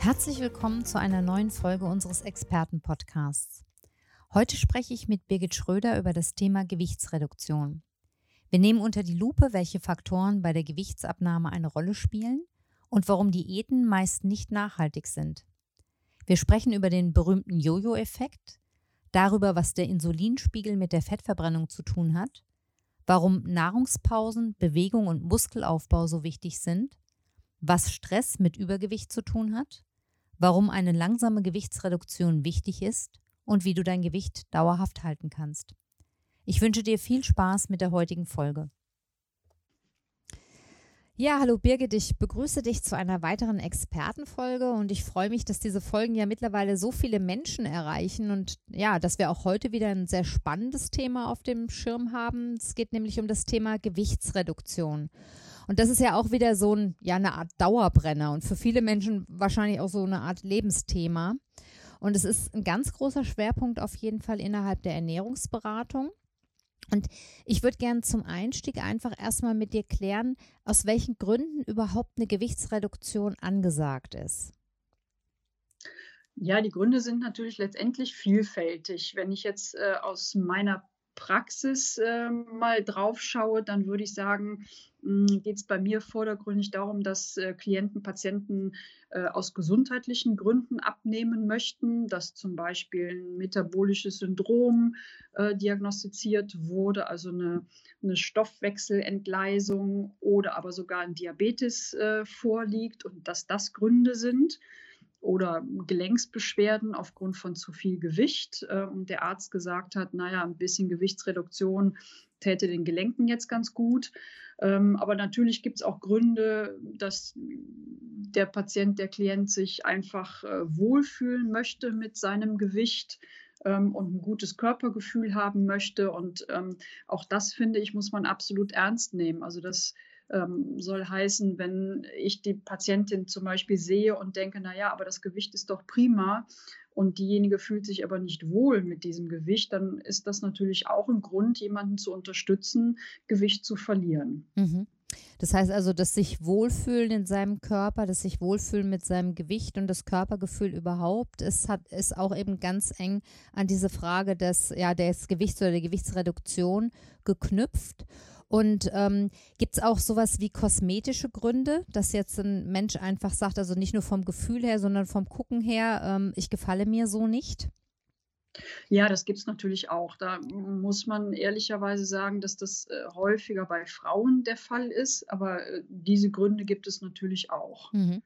Herzlich willkommen zu einer neuen Folge unseres Experten-Podcasts. Heute spreche ich mit Birgit Schröder über das Thema Gewichtsreduktion. Wir nehmen unter die Lupe, welche Faktoren bei der Gewichtsabnahme eine Rolle spielen und warum Diäten meist nicht nachhaltig sind. Wir sprechen über den berühmten Jojo-Effekt, darüber, was der Insulinspiegel mit der Fettverbrennung zu tun hat, warum Nahrungspausen, Bewegung und Muskelaufbau so wichtig sind, was Stress mit Übergewicht zu tun hat, warum eine langsame Gewichtsreduktion wichtig ist und wie du dein Gewicht dauerhaft halten kannst. Ich wünsche dir viel Spaß mit der heutigen Folge. Ja, hallo Birgit, ich begrüße dich zu einer weiteren Expertenfolge und ich freue mich, dass diese Folgen ja mittlerweile so viele Menschen erreichen und ja, dass wir auch heute wieder ein sehr spannendes Thema auf dem Schirm haben. Es geht nämlich um das Thema Gewichtsreduktion. Und das ist ja auch wieder so ein, ja, eine Art Dauerbrenner und für viele Menschen wahrscheinlich auch so eine Art Lebensthema. Und es ist ein ganz großer Schwerpunkt auf jeden Fall innerhalb der Ernährungsberatung. Und ich würde gerne zum Einstieg einfach erstmal mit dir klären, aus welchen Gründen überhaupt eine Gewichtsreduktion angesagt ist. Ja, die Gründe sind natürlich letztendlich vielfältig. Wenn ich jetzt äh, aus meiner Praxis äh, mal drauf schaue, dann würde ich sagen, geht es bei mir vordergründig darum, dass äh, Klienten, Patienten äh, aus gesundheitlichen Gründen abnehmen möchten, dass zum Beispiel ein metabolisches Syndrom äh, diagnostiziert wurde, also eine, eine, Stoffwechselentgleisung oder aber sogar ein Diabetes vorliegt und dass das Gründe sind oder Gelenksbeschwerden aufgrund von zu viel Gewicht äh, und der Arzt gesagt hat, naja, ein bisschen Gewichtsreduktion täte den Gelenken jetzt ganz gut. Ähm, aber natürlich gibt es auch Gründe, dass der Patient, der Klient sich einfach äh, wohlfühlen möchte mit seinem Gewicht ähm, und ein gutes Körpergefühl haben möchte. Und ähm, auch das, finde ich, muss man absolut ernst nehmen. Also das ähm, soll heißen, wenn ich die Patientin zum Beispiel sehe und denke, na ja, aber das Gewicht ist doch prima und diejenige fühlt sich aber nicht wohl mit diesem Gewicht, dann ist das natürlich auch ein Grund, jemanden zu unterstützen, Gewicht zu verlieren. Mhm. Das heißt also, dass sich wohlfühlen in seinem Körper, dass sich wohlfühlen mit seinem Gewicht und das Körpergefühl überhaupt, ist, hat, ist auch eben ganz eng an diese Frage des, ja, des Gewichts oder der Gewichtsreduktion geknüpft. Und ähm, gibt es auch sowas wie kosmetische Gründe, dass jetzt ein Mensch einfach sagt, also nicht nur vom Gefühl her, sondern vom Gucken her, ähm, ich gefalle mir so nicht? Ja, das gibt es natürlich auch. Da muss man ehrlicherweise sagen, dass das äh, häufiger bei Frauen der Fall ist, aber äh, diese Gründe gibt es natürlich auch. Mhm.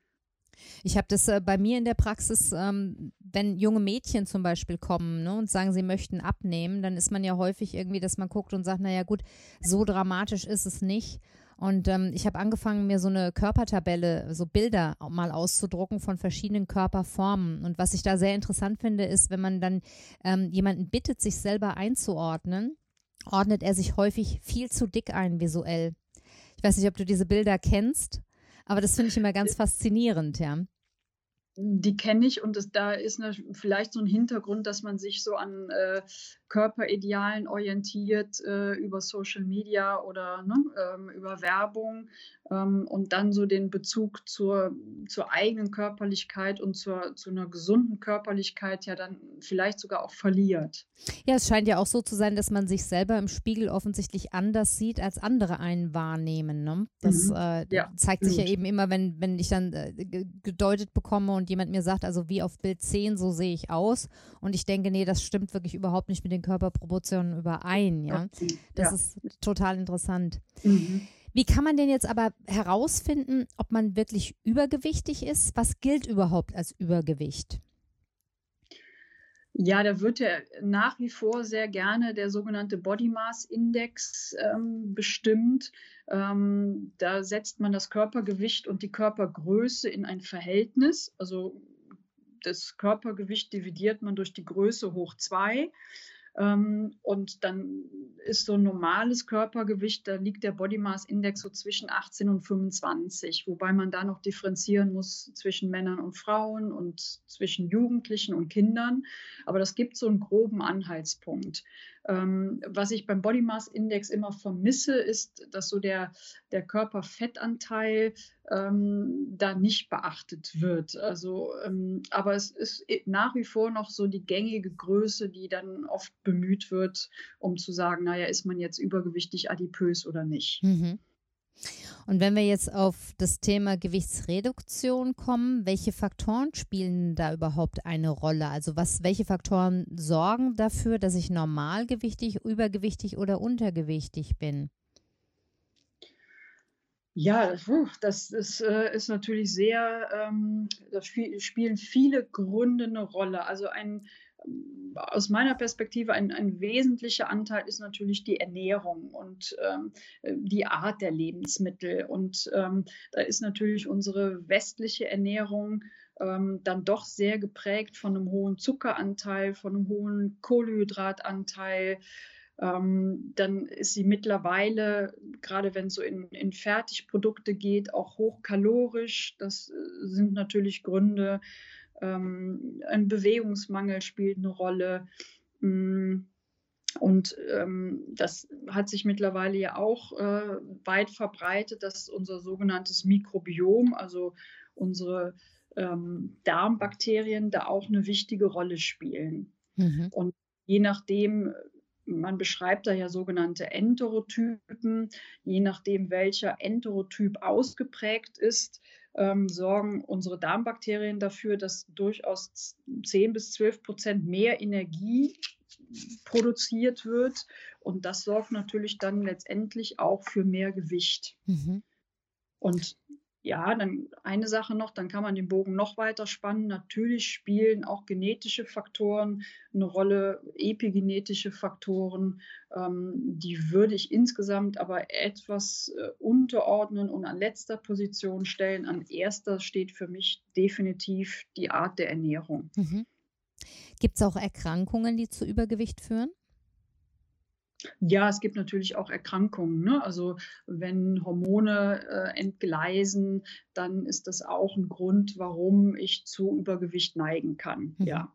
Ich habe das äh, bei mir in der Praxis, ähm, wenn junge Mädchen zum Beispiel kommen ne, und sagen, sie möchten abnehmen, dann ist man ja häufig irgendwie, dass man guckt und sagt, naja gut, so dramatisch ist es nicht. Und ähm, ich habe angefangen, mir so eine Körpertabelle, so Bilder mal auszudrucken von verschiedenen Körperformen. Und was ich da sehr interessant finde, ist, wenn man dann ähm, jemanden bittet, sich selber einzuordnen, ordnet er sich häufig viel zu dick ein visuell. Ich weiß nicht, ob du diese Bilder kennst. Aber das finde ich immer ganz faszinierend, ja. Die kenne ich und das, da ist eine, vielleicht so ein Hintergrund, dass man sich so an äh, Körperidealen orientiert äh, über Social Media oder ne, ähm, über Werbung ähm, und dann so den Bezug zur, zur eigenen Körperlichkeit und zur, zu einer gesunden Körperlichkeit ja dann vielleicht sogar auch verliert. Ja, es scheint ja auch so zu sein, dass man sich selber im Spiegel offensichtlich anders sieht, als andere einen wahrnehmen. Ne? Das mhm. äh, ja, zeigt sich ja eben immer, wenn, wenn ich dann äh, gedeutet bekomme und jemand mir sagt, also wie auf Bild 10, so sehe ich aus. Und ich denke, nee, das stimmt wirklich überhaupt nicht mit den Körperproportionen überein. Ja, Das ja. ist total interessant. Mhm. Wie kann man denn jetzt aber herausfinden, ob man wirklich übergewichtig ist? Was gilt überhaupt als Übergewicht? Ja, da wird ja nach wie vor sehr gerne der sogenannte Body Mass Index ähm, bestimmt. Ähm, da setzt man das Körpergewicht und die Körpergröße in ein Verhältnis. Also das Körpergewicht dividiert man durch die Größe hoch zwei. Ähm, und dann ist so ein normales Körpergewicht, da liegt der Body Mass Index so zwischen 18 und 25, wobei man da noch differenzieren muss zwischen Männern und Frauen und zwischen Jugendlichen und Kindern. Aber das gibt so einen groben Anhaltspunkt. Ähm, was ich beim Body Mass Index immer vermisse, ist, dass so der, der Körperfettanteil ähm, da nicht beachtet wird. Also, ähm, aber es ist nach wie vor noch so die gängige Größe, die dann oft bemüht wird, um zu sagen, naja, ist man jetzt übergewichtig, adipös oder nicht. Mhm. Und wenn wir jetzt auf das Thema Gewichtsreduktion kommen, welche Faktoren spielen da überhaupt eine Rolle? Also was, welche Faktoren sorgen dafür, dass ich normalgewichtig, übergewichtig oder untergewichtig bin? Ja, das ist, äh, ist natürlich sehr, ähm, da spielen viele Gründe eine Rolle. Also ein aus meiner Perspektive ein, ein wesentlicher Anteil ist natürlich die Ernährung und ähm, die Art der Lebensmittel. Und ähm, da ist natürlich unsere westliche Ernährung ähm, dann doch sehr geprägt von einem hohen Zuckeranteil, von einem hohen Kohlenhydratanteil. Ähm, dann ist sie mittlerweile, gerade wenn es so in, in Fertigprodukte geht, auch hochkalorisch. Das äh, sind natürlich Gründe, ein Bewegungsmangel spielt eine Rolle. Mm, und ähm, das hat sich mittlerweile ja auch äh, weit verbreitet, dass unser sogenanntes Mikrobiom, also unsere ähm, Darmbakterien, da auch eine wichtige Rolle spielen. Mhm. Und je nachdem, man beschreibt da ja sogenannte Enterotypen, je nachdem, welcher Enterotyp ausgeprägt ist, ähm, sorgen unsere Darmbakterien dafür, dass durchaus 10 bis 12 Prozent mehr Energie produziert wird. Und das sorgt natürlich dann letztendlich auch für mehr Gewicht. Mhm. Und ja, dann eine Sache noch, dann kann man den Bogen noch weiter spannen. Natürlich spielen auch genetische Faktoren eine Rolle, epigenetische Faktoren. Ähm, die würde ich insgesamt aber etwas äh, unterordnen und an letzter Position stellen. An erster steht für mich definitiv die Art der Ernährung. Mhm. Gibt es auch Erkrankungen, die zu Übergewicht führen? Ja, es gibt natürlich auch Erkrankungen. Ne? Also wenn Hormone äh, entgleisen, dann ist das auch ein Grund, warum ich zu Übergewicht neigen kann. Mhm. Ja.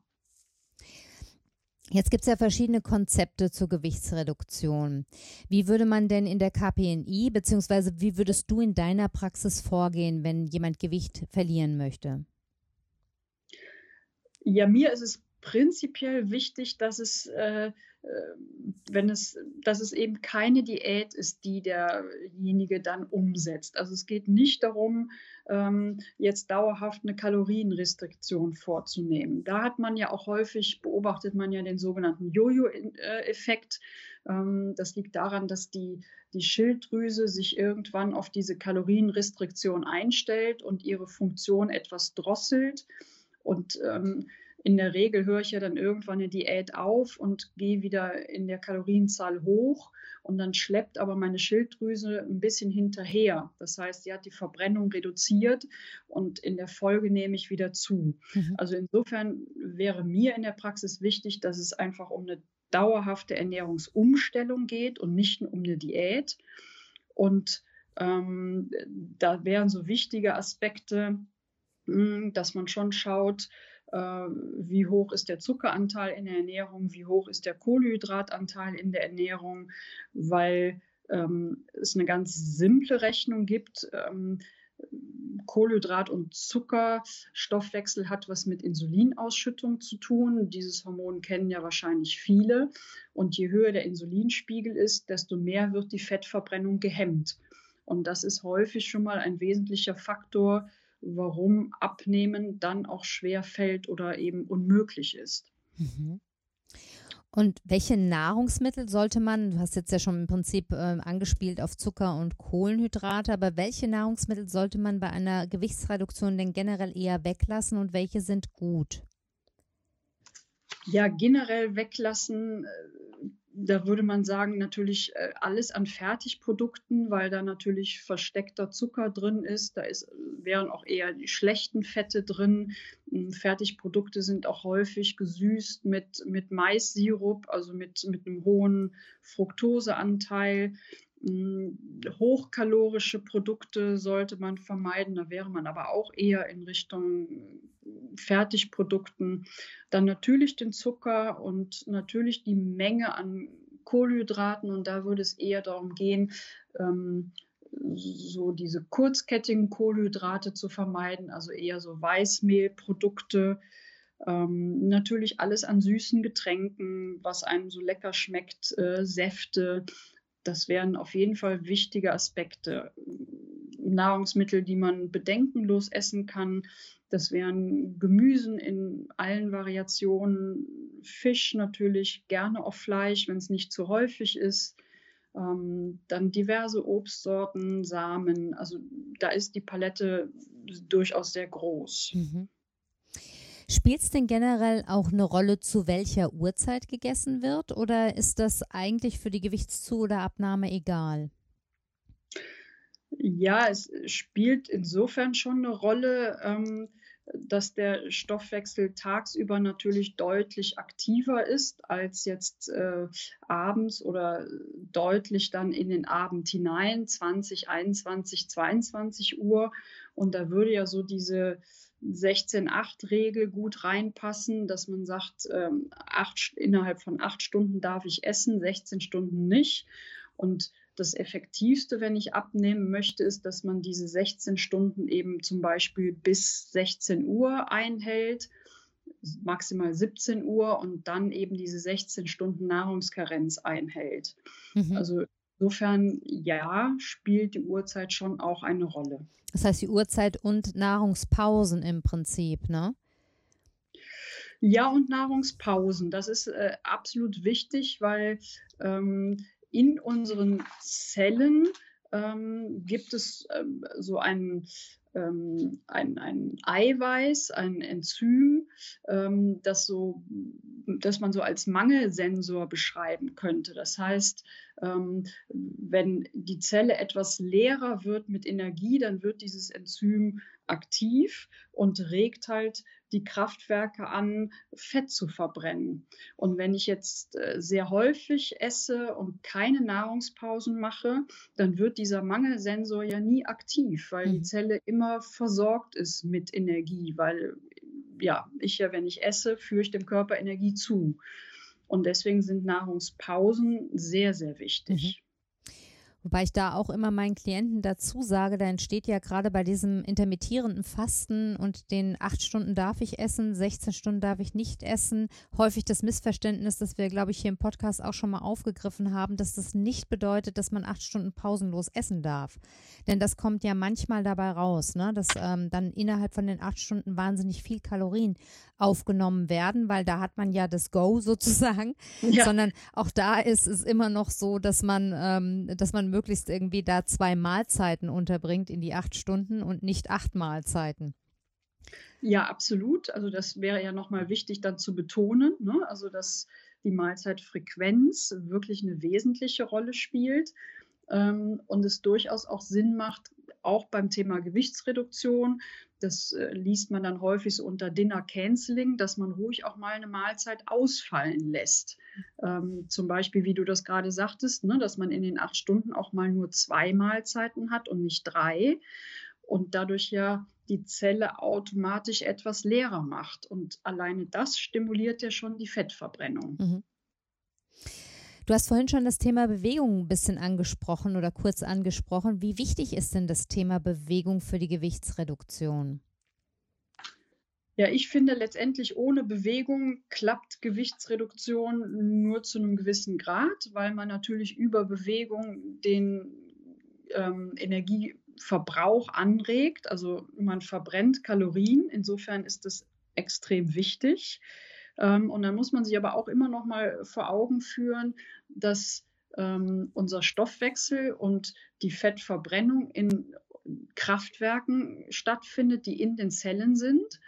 Jetzt gibt es ja verschiedene Konzepte zur Gewichtsreduktion. Wie würde man denn in der KPNI, beziehungsweise wie würdest du in deiner Praxis vorgehen, wenn jemand Gewicht verlieren möchte? Ja, mir ist es prinzipiell wichtig, dass es äh, wenn es, dass es eben keine Diät ist, die derjenige dann umsetzt. Also es geht nicht darum, ähm, jetzt dauerhaft eine Kalorienrestriktion vorzunehmen. Da hat man ja auch häufig, beobachtet man ja den sogenannten Jojo-Effekt. Ähm, das liegt daran, dass die, die Schilddrüse sich irgendwann auf diese Kalorienrestriktion einstellt und ihre Funktion etwas drosselt. Und ähm, in der Regel höre ich ja dann irgendwann eine Diät auf und gehe wieder in der Kalorienzahl hoch und dann schleppt aber meine Schilddrüse ein bisschen hinterher. Das heißt, sie hat die Verbrennung reduziert und in der Folge nehme ich wieder zu. Mhm. Also insofern wäre mir in der Praxis wichtig, dass es einfach um eine dauerhafte Ernährungsumstellung geht und nicht um eine Diät. Und ähm, da wären so wichtige Aspekte, hm, dass man schon schaut, wie hoch ist der Zuckeranteil in der Ernährung, wie hoch ist der Kohlenhydratanteil in der Ernährung, weil ähm, es eine ganz simple Rechnung gibt. Ähm, Kohlenhydrat- und Zuckerstoffwechsel hat was mit Insulinausschüttung zu tun. Dieses Hormon kennen ja wahrscheinlich viele. Und je höher der Insulinspiegel ist, desto mehr wird die Fettverbrennung gehemmt. Und das ist häufig schon mal ein wesentlicher Faktor, warum Abnehmen dann auch schwer fällt oder eben unmöglich ist. Mhm. Und welche Nahrungsmittel sollte man, du hast jetzt ja schon im Prinzip äh, angespielt auf Zucker und Kohlenhydrate, aber welche Nahrungsmittel sollte man bei einer Gewichtsreduktion denn generell eher weglassen und welche sind gut? Ja, generell weglassen äh, da würde man sagen, natürlich äh, alles an Fertigprodukten, weil da natürlich versteckter Zucker drin ist. Da ist, wären auch eher die schlechten Fette drin. Hm, Fertigprodukte sind auch häufig gesüßt mit, mit Maissirup, also mit, mit einem hohen Fructoseanteil. Hm, hochkalorische Produkte sollte man vermeiden. Da wäre man aber auch eher in Richtung Fertigprodukten. Dann natürlich den Zucker und natürlich die Menge an Kohlenhydraten. Und da würde es eher darum gehen, ähm, so diese kurzkettigen Kohlenhydrate zu vermeiden, also eher so Weißmehlprodukte. Ähm, natürlich alles an süßen Getränken, was einem so lecker schmeckt, äh, Säfte. Das wären auf jeden Fall wichtige Aspekte. Nahrungsmittel, die man bedenkenlos essen kann. Das wären Gemüsen in allen Variationen, Fisch natürlich, gerne auch Fleisch, wenn es nicht zu häufig ist. Ähm, dann diverse Obstsorten, Samen. Also da ist die Palette durchaus sehr groß. Mhm. Spielt es denn generell auch eine Rolle, zu welcher Uhrzeit gegessen wird oder ist das eigentlich für die Gewichtszu- oder Abnahme egal? Ja, es spielt insofern schon eine Rolle, ähm, dass der Stoffwechsel tagsüber natürlich deutlich aktiver ist als jetzt äh, abends oder deutlich dann in den Abend hinein, 20, 21, 22 Uhr. Und da würde ja so diese 16-8-Regel gut reinpassen, dass man sagt, ähm, acht, innerhalb von acht Stunden darf ich essen, 16 Stunden nicht. Und das Effektivste, wenn ich abnehmen möchte, ist, dass man diese 16 Stunden eben zum Beispiel bis 16 Uhr einhält, maximal 17 Uhr und dann eben diese 16 Stunden Nahrungskarenz einhält. Mhm. Also insofern, ja, spielt die Uhrzeit schon auch eine Rolle. Das heißt, die Uhrzeit und Nahrungspausen im Prinzip, ne? Ja, und Nahrungspausen. Das ist äh, absolut wichtig, weil ähm, in unseren Zellen ähm, gibt es ähm, so ein, ähm, ein, ein Eiweiß, ein Enzym, ähm, das, so, das man so als Mangelsensor beschreiben könnte. Das heißt, ähm, wenn die Zelle etwas leerer wird mit Energie, dann wird dieses Enzym aktiv und regt halt die Kraftwerke an, Fett zu verbrennen. Und wenn ich jetzt äh, sehr häufig esse und keine Nahrungspausen mache, dann wird dieser Mangelsensor ja nie aktiv, weil mhm. die Zelle immer versorgt ist mit Energie, weil ja, ich ja, wenn ich esse, führe ich dem Körper Energie zu. Und deswegen sind Nahrungspausen sehr, sehr wichtig. Mhm. Wobei ich da auch immer meinen Klienten dazu sage, da entsteht ja gerade bei diesem intermittierenden Fasten und den acht Stunden darf ich essen, 16 Stunden darf ich nicht essen, häufig das Missverständnis, das wir, glaube ich, hier im Podcast auch schon mal aufgegriffen haben, dass das nicht bedeutet, dass man acht Stunden pausenlos essen darf. Denn das kommt ja manchmal dabei raus, ne? dass ähm, dann innerhalb von den acht Stunden wahnsinnig viel Kalorien aufgenommen werden, weil da hat man ja das Go sozusagen, ja. sondern auch da ist es immer noch so, dass man, ähm, dass man möglichst irgendwie da zwei Mahlzeiten unterbringt in die acht Stunden und nicht acht Mahlzeiten. Ja, absolut. Also das wäre ja nochmal wichtig dann zu betonen, ne? also dass die Mahlzeitfrequenz wirklich eine wesentliche Rolle spielt ähm, und es durchaus auch Sinn macht, auch beim Thema Gewichtsreduktion. Das äh, liest man dann häufig so unter Dinner Canceling, dass man ruhig auch mal eine Mahlzeit ausfallen lässt. Ähm, zum Beispiel, wie du das gerade sagtest, ne, dass man in den acht Stunden auch mal nur zwei Mahlzeiten hat und nicht drei und dadurch ja die Zelle automatisch etwas leerer macht. Und alleine das stimuliert ja schon die Fettverbrennung. Mhm. Du hast vorhin schon das Thema Bewegung ein bisschen angesprochen oder kurz angesprochen. Wie wichtig ist denn das Thema Bewegung für die Gewichtsreduktion? Ja, ich finde letztendlich ohne Bewegung klappt Gewichtsreduktion nur zu einem gewissen Grad, weil man natürlich über Bewegung den ähm, Energieverbrauch anregt. Also man verbrennt Kalorien. Insofern ist das extrem wichtig. Ähm, und dann muss man sich aber auch immer noch mal vor Augen führen, dass ähm, unser Stoffwechsel und die Fettverbrennung in Kraftwerken stattfindet, die in den Zellen sind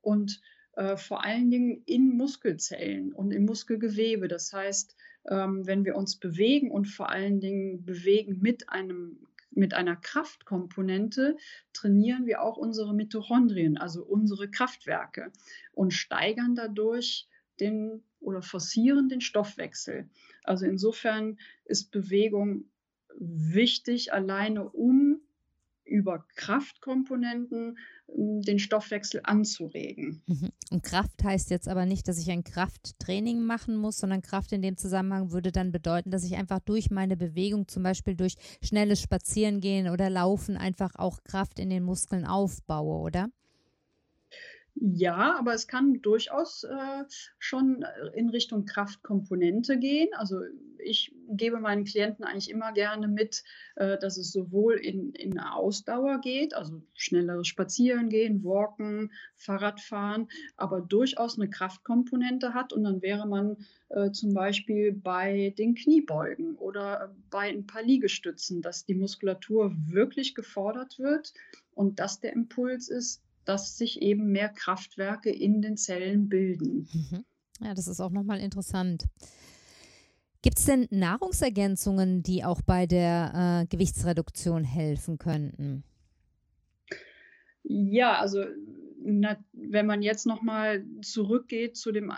und äh, vor allen Dingen in Muskelzellen und im Muskelgewebe. Das heißt, ähm, wenn wir uns bewegen und vor allen Dingen bewegen mit einem mit einer Kraftkomponente trainieren wir auch unsere Mitochondrien, also unsere Kraftwerke und steigern dadurch den oder forcieren den Stoffwechsel. Also insofern ist Bewegung wichtig, alleine um über Kraftkomponenten den Stoffwechsel anzuregen. Mhm. Und Kraft heißt jetzt aber nicht, dass ich ein Krafttraining machen muss, sondern Kraft in dem Zusammenhang würde dann bedeuten, dass ich einfach durch meine Bewegung, zum Beispiel durch schnelles Spazierengehen oder Laufen, einfach auch Kraft in den Muskeln aufbaue, oder? Ja, aber es kann durchaus äh, schon in Richtung Kraftkomponente gehen. Also ich gebe meinen Klienten eigentlich immer gerne mit, äh, dass es sowohl in, in Ausdauer geht, also schnelleres Spazierengehen, Walken, Fahrradfahren, aber durchaus eine Kraftkomponente hat. Und dann wäre man äh, zum Beispiel bei den Kniebeugen oder bei ein paar Liegestützen, dass die Muskulatur wirklich gefordert wird und dass der Impuls ist, dass sich eben mehr Kraftwerke in den Zellen bilden. Mhm. Ja, das ist auch nochmal interessant. Gibt es denn Nahrungsergänzungen, die auch bei der äh, Gewichtsreduktion helfen könnten? Ja, also na, wenn man jetzt nochmal zurückgeht zu dem,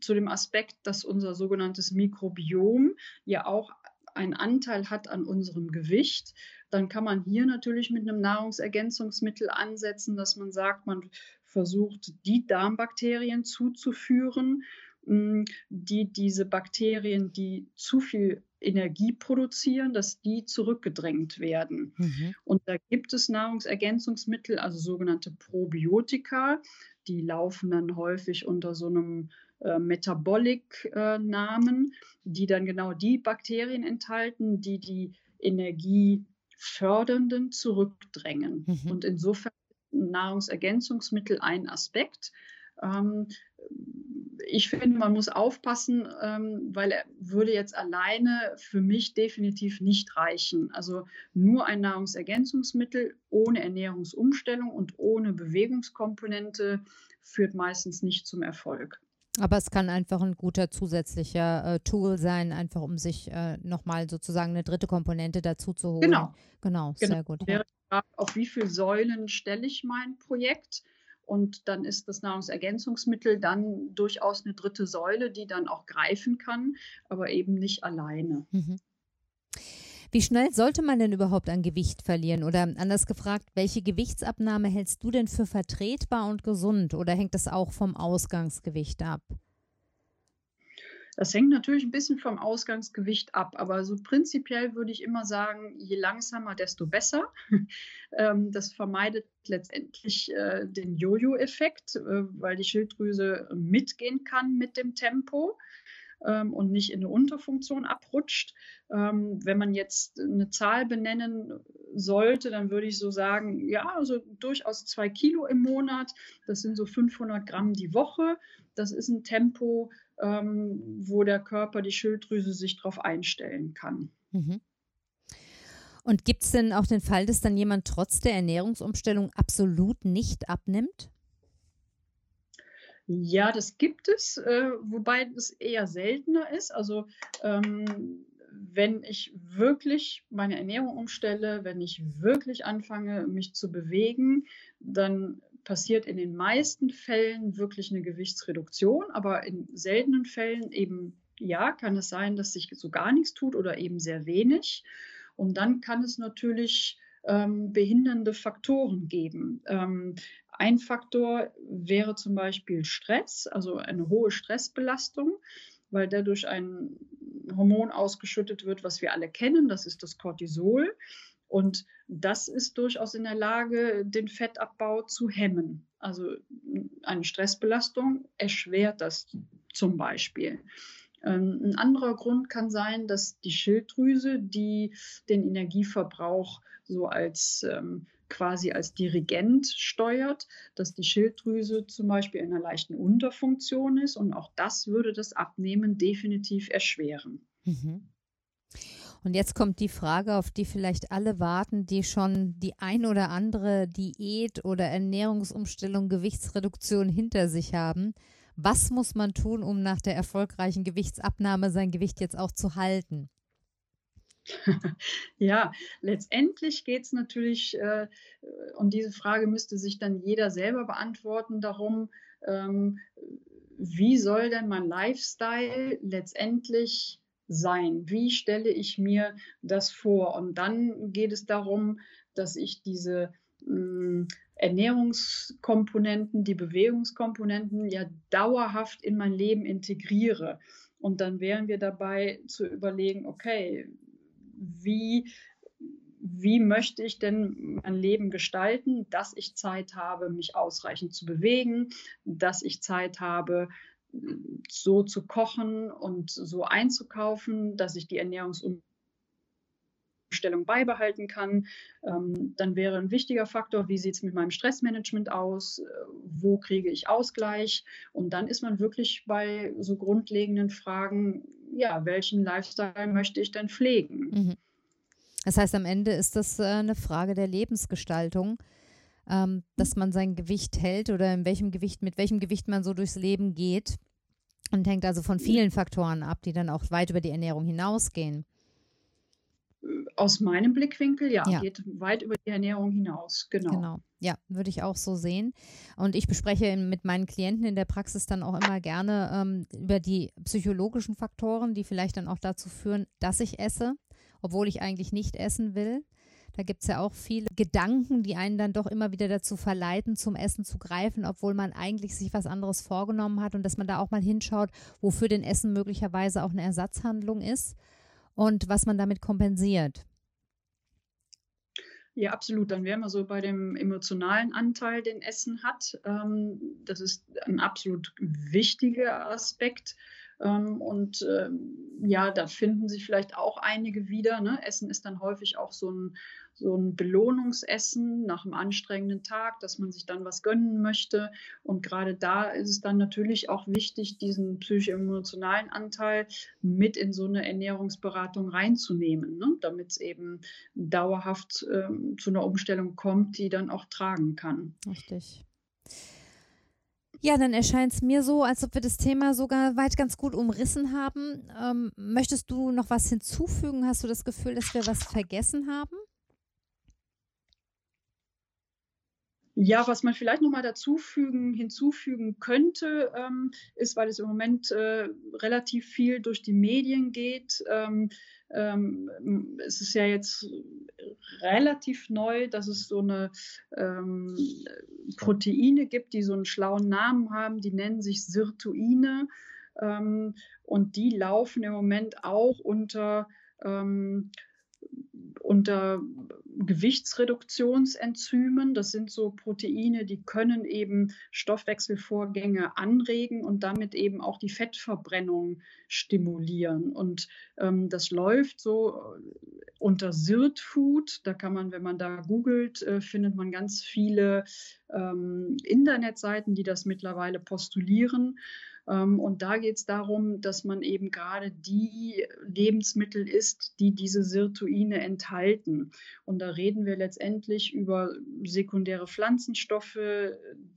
zu dem Aspekt, dass unser sogenanntes Mikrobiom ja auch einen Anteil hat an unserem Gewicht, dann kann man hier natürlich mit einem Nahrungsergänzungsmittel ansetzen, dass man sagt, man versucht, die Darmbakterien zuzuführen, die diese Bakterien, die zu viel Energie produzieren, dass die zurückgedrängt werden. Mhm. Und da gibt es Nahrungsergänzungsmittel, also sogenannte Probiotika, die laufen dann häufig unter so einem äh, Metabolic-Namen, äh, die dann genau die Bakterien enthalten, die die Energiefördernden zurückdrängen. Mhm. Und insofern Nahrungsergänzungsmittel ein Aspekt. Ähm, ich finde, man muss aufpassen, ähm, weil er würde jetzt alleine für mich definitiv nicht reichen. Also nur ein Nahrungsergänzungsmittel ohne Ernährungsumstellung und ohne Bewegungskomponente führt meistens nicht zum Erfolg. Aber es kann einfach ein guter zusätzlicher äh, Tool sein, einfach um sich äh, nochmal sozusagen eine dritte Komponente dazu zu holen. Genau. Genau, genau. sehr gut. Ja. Auf wie viele Säulen stelle ich mein Projekt? Und dann ist das Nahrungsergänzungsmittel dann durchaus eine dritte Säule, die dann auch greifen kann, aber eben nicht alleine. Mhm. Wie schnell sollte man denn überhaupt an Gewicht verlieren? Oder anders gefragt, welche Gewichtsabnahme hältst du denn für vertretbar und gesund? Oder hängt das auch vom Ausgangsgewicht ab? Das hängt natürlich ein bisschen vom Ausgangsgewicht ab, aber so prinzipiell würde ich immer sagen, je langsamer, desto besser. Ähm, das vermeidet letztendlich äh, den Jojo-Effekt, äh, weil die Schilddrüse mitgehen kann mit dem Tempo ähm, und nicht in eine Unterfunktion abrutscht. Ähm, wenn man jetzt eine Zahl benennen sollte, dann würde ich so sagen, ja, also durchaus zwei Kilo im Monat. Das sind so 500 Gramm die Woche. Das ist ein Tempo, ähm, wo der Körper, die Schilddrüse sich darauf einstellen kann. Mhm. Und gibt es denn auch den Fall, dass dann jemand trotz der Ernährungsumstellung absolut nicht abnimmt? Ja, das gibt es, äh, wobei es eher seltener ist. Also ähm, wenn ich wirklich meine Ernährung umstelle, wenn ich wirklich anfange, mich zu bewegen, dann passiert in den meisten Fällen wirklich eine Gewichtsreduktion, aber in seltenen Fällen eben ja, kann es sein, dass sich so gar nichts tut oder eben sehr wenig. Und dann kann es natürlich ähm, behindernde Faktoren geben. Ähm, ein Faktor wäre zum Beispiel Stress, also eine hohe Stressbelastung, weil dadurch ein Hormon ausgeschüttet wird, was wir alle kennen, das ist das Cortisol. Und das ist durchaus in der Lage, den Fettabbau zu hemmen. Also eine Stressbelastung erschwert das zum Beispiel. Ähm, ein anderer Grund kann sein, dass die Schilddrüse, die den Energieverbrauch so als ähm, quasi als Dirigent steuert, dass die Schilddrüse zum Beispiel in einer leichten Unterfunktion ist und auch das würde das Abnehmen definitiv erschweren. Mhm. Und jetzt kommt die Frage, auf die vielleicht alle warten, die schon die ein oder andere Diät oder Ernährungsumstellung, Gewichtsreduktion hinter sich haben. Was muss man tun, um nach der erfolgreichen Gewichtsabnahme sein Gewicht jetzt auch zu halten? Ja, letztendlich geht es natürlich, äh, und diese Frage müsste sich dann jeder selber beantworten, darum, ähm, wie soll denn mein Lifestyle letztendlich sein? Wie stelle ich mir das vor? Und dann geht es darum, dass ich diese mh, hm, Ernährungskomponenten, die Bewegungskomponenten ja dauerhaft in mein Leben integriere. Und dann wären wir dabei zu überlegen, okay, wie, wie möchte ich denn mein Leben gestalten, dass ich Zeit habe, mich ausreichend zu bewegen, dass ich Zeit habe, so zu kochen und so einzukaufen, dass ich die Ernährungsumstellung beibehalten kann. Ähm, dann wäre ein wichtiger Faktor, wie sieht es mit meinem Stressmanagement aus, wo kriege ich Ausgleich. Und dann ist man wirklich bei so grundlegenden Fragen, ja, welchen Lifestyle möchte ich denn pflegen? Mhm. Das heißt, am Ende ist das äh, eine Frage der Lebensgestaltung, ähm, dass man sein Gewicht hält oder in welchem Gewicht, mit welchem Gewicht man so durchs Leben geht. Und hängt also von vielen Faktoren ab, die dann auch weit über die Ernährung hinausgehen. Aus meinem Blickwinkel, ja, ja, geht weit über die Ernährung hinaus, genau. Genau, ja, würde ich auch so sehen. Und ich bespreche mit meinen Klienten in der Praxis dann auch immer gerne ähm, über die psychologischen Faktoren, die vielleicht dann auch dazu führen, dass ich esse, obwohl ich eigentlich nicht essen will. Da gibt es ja auch viele Gedanken, die einen dann doch immer wieder dazu verleiten, zum Essen zu greifen, obwohl man eigentlich sich was anderes vorgenommen hat und dass man da auch mal hinschaut, wofür denn Essen möglicherweise auch eine Ersatzhandlung ist und was man damit kompensiert. Ja, absolut. Dann wären wir so bei dem emotionalen Anteil, den Essen hat. Ähm, das ist ein absolut wichtiger Aspekt. Ähm, und ähm, ja, da finden sich vielleicht auch einige wieder. Ne? Essen ist dann häufig auch so ein, so ein Belohnungsessen nach einem anstrengenden Tag, dass man sich dann was gönnen möchte. Und gerade da ist es dann natürlich auch wichtig, diesen psycho-emotionalen Anteil mit in so eine Ernährungsberatung reinzunehmen, ne? damit es eben dauerhaft ähm, zu einer Umstellung kommt, die dann auch tragen kann. Richtig. Ja, dann erscheint es mir so, als ob wir das Thema sogar weit ganz gut umrissen haben. Ähm, möchtest du noch was hinzufügen? Hast du das Gefühl, dass wir was vergessen haben? Ja, was man vielleicht nochmal dazufügen, hinzufügen könnte, ähm, ist, weil es im Moment äh, relativ viel durch die Medien geht, ähm, ähm, es ist ja jetzt relativ neu, dass es so eine ähm, Proteine gibt, die so einen schlauen Namen haben, die nennen sich Sirtuine. Ähm, und die laufen im Moment auch unter ähm, unter Gewichtsreduktionsenzymen. Das sind so Proteine, die können eben Stoffwechselvorgänge anregen und damit eben auch die Fettverbrennung stimulieren. Und ähm, das läuft so äh, unter Sirt Food. Da kann man, wenn man da googelt, äh, findet man ganz viele ähm, Internetseiten, die das mittlerweile postulieren. Ähm, und da geht es darum, dass man eben gerade die Lebensmittel isst, die diese Sirtuine enthalten. Und da reden wir letztendlich über sekundäre Pflanzenstoffe,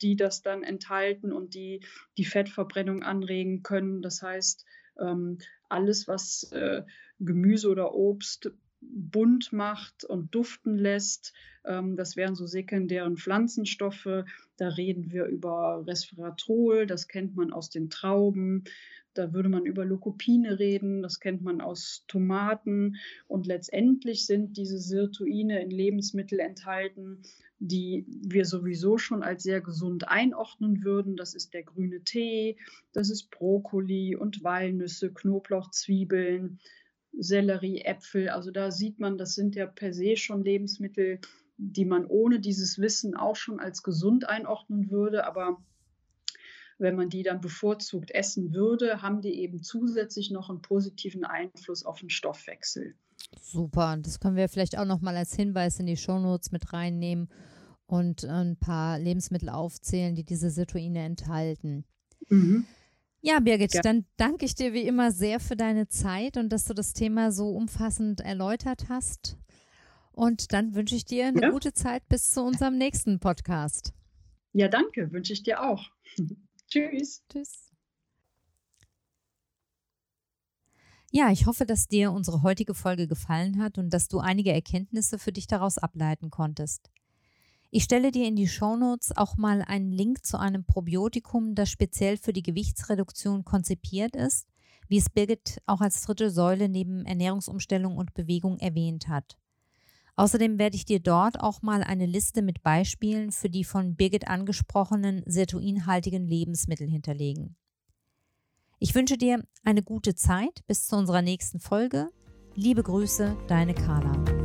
die das dann enthalten und die die Fettverbrennung anregen können. Das heißt, ähm, alles, was äh, Gemüse oder Obst bunt macht und duften lässt. Ähm, das wären so sekundären Pflanzenstoffe. Da reden wir über Resveratrol, das kennt man aus den Trauben. Da würde man über Lokopine reden, das kennt man aus Tomaten. Und letztendlich sind diese Sirtuine in Lebensmitteln enthalten, die wir sowieso schon als sehr gesund einordnen würden. Das ist der grüne Tee, das ist Brokkoli und Walnüsse, Knoblauch, Zwiebeln, Sellerie, Äpfel. Also da sieht man, das sind ja per se schon Lebensmittel, die man ohne dieses Wissen auch schon als gesund einordnen würde. Aber wenn man die dann bevorzugt essen würde, haben die eben zusätzlich noch einen positiven Einfluss auf den Stoffwechsel. Super, das können wir vielleicht auch noch mal als Hinweis in die Shownotes mit reinnehmen und ein paar Lebensmittel aufzählen, die diese Situine enthalten. Mhm. Ja, Birgit, ja. dann danke ich dir wie immer sehr für deine Zeit und dass du das Thema so umfassend erläutert hast. Und dann wünsche ich dir eine ja. gute Zeit bis zu unserem nächsten Podcast. Ja, danke, wünsche ich dir auch. Tschüss. Tschüss. Ja, ich hoffe, dass dir unsere heutige Folge gefallen hat und dass du einige Erkenntnisse für dich daraus ableiten konntest. Ich stelle dir in die Shownotes auch mal einen Link zu einem Probiotikum, das speziell für die Gewichtsreduktion konzipiert ist, wie es Birgit auch als dritte Säule neben Ernährungsumstellung und Bewegung erwähnt hat. Außerdem werde ich dir dort auch mal eine Liste mit Beispielen für die von Birgit angesprochenen sirtuinhaltigen Lebensmittel hinterlegen. Ich wünsche dir eine gute Zeit bis zu unserer nächsten Folge. Liebe Grüße, deine Carla.